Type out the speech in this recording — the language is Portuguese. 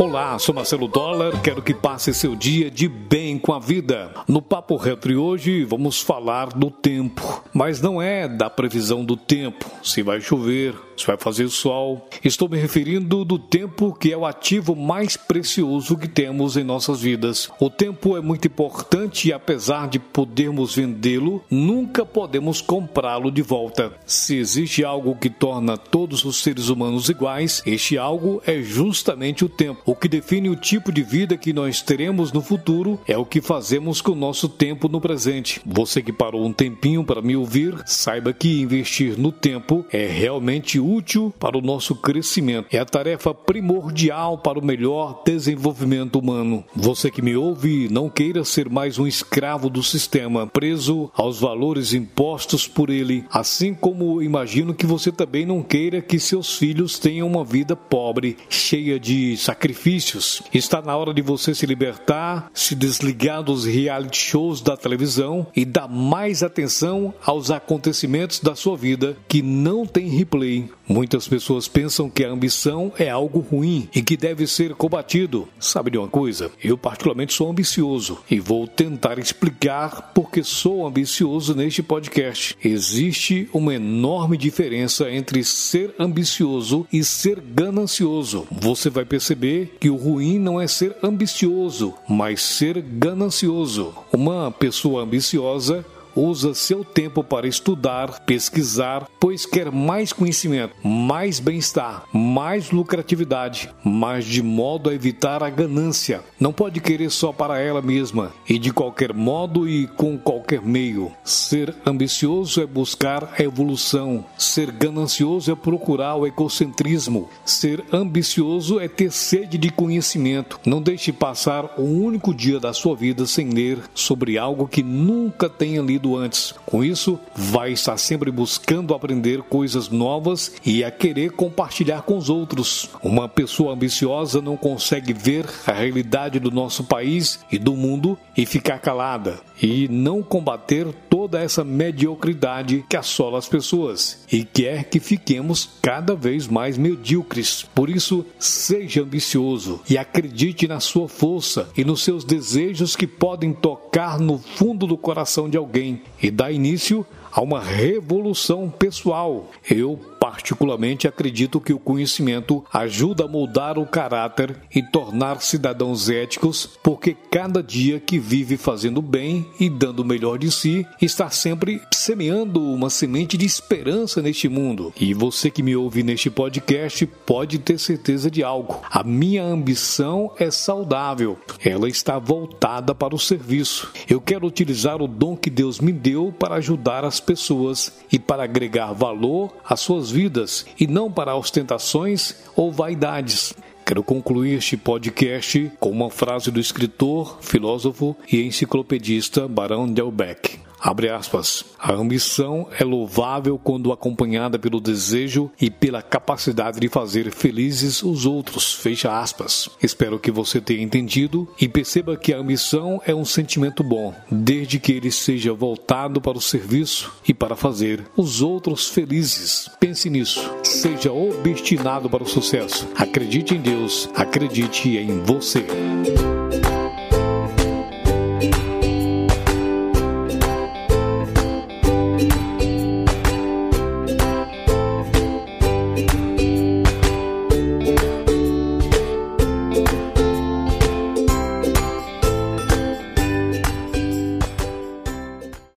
Olá, sou Marcelo Dollar, quero que passe seu dia de bem com a vida. No Papo Retro hoje vamos falar do tempo, mas não é da previsão do tempo, se vai chover, se vai fazer sol. Estou me referindo do tempo que é o ativo mais precioso que temos em nossas vidas. O tempo é muito importante e apesar de podermos vendê-lo, nunca podemos comprá-lo de volta. Se existe algo que torna todos os seres humanos iguais, este algo é justamente o tempo. O que define o tipo de vida que nós teremos no futuro é o que fazemos com o nosso tempo no presente. Você que parou um tempinho para me ouvir, saiba que investir no tempo é realmente útil para o nosso crescimento. É a tarefa primordial para o melhor desenvolvimento humano. Você que me ouve, não queira ser mais um escravo do sistema, preso aos valores impostos por ele, assim como imagino que você também não queira que seus filhos tenham uma vida pobre, cheia de sacrifícios. Está na hora de você se libertar, se desligar dos reality shows da televisão e dar mais atenção aos acontecimentos da sua vida que não tem replay. Muitas pessoas pensam que a ambição é algo ruim e que deve ser combatido. Sabe de uma coisa? Eu, particularmente, sou ambicioso e vou tentar explicar porque sou ambicioso neste podcast. Existe uma enorme diferença entre ser ambicioso e ser ganancioso. Você vai perceber que o ruim não é ser ambicioso, mas ser ganancioso. Uma pessoa ambiciosa usa seu tempo para estudar, pesquisar, pois quer mais conhecimento, mais bem-estar, mais lucratividade, mas de modo a evitar a ganância. Não pode querer só para ela mesma e de qualquer modo e com qualquer meio. Ser ambicioso é buscar a evolução, ser ganancioso é procurar o egocentrismo, ser ambicioso é ter sede de conhecimento. Não deixe passar um único dia da sua vida sem ler sobre algo que nunca tenha lido antes. Com isso, vai estar sempre buscando aprender coisas novas e a querer compartilhar com os outros. Uma pessoa ambiciosa não consegue ver a realidade do nosso país e do mundo e ficar calada e não combater toda essa mediocridade que assola as pessoas e quer que fiquemos cada vez mais medíocres. Por isso, seja ambicioso e acredite na sua força e nos seus desejos que podem tocar no fundo do coração de alguém e dar início a uma revolução pessoal. Eu particularmente acredito que o conhecimento ajuda a moldar o caráter e tornar cidadãos éticos, porque cada dia que vive fazendo bem e dando o melhor de si, está sempre semeando uma semente de esperança neste mundo. E você que me ouve neste podcast pode ter certeza de algo. A minha ambição é saudável. Ela está voltada para o serviço. Eu quero utilizar o dom que Deus me deu para ajudar as pessoas e para agregar valor às suas vidas e não para ostentações ou vaidades. Quero concluir este podcast com uma frase do escritor, filósofo e enciclopedista Barão Delbecq. Abre aspas. A ambição é louvável quando acompanhada pelo desejo e pela capacidade de fazer felizes os outros. Fecha aspas. Espero que você tenha entendido e perceba que a ambição é um sentimento bom, desde que ele seja voltado para o serviço e para fazer os outros felizes. Pense nisso. Seja obstinado para o sucesso. Acredite em Deus. Acredite em você.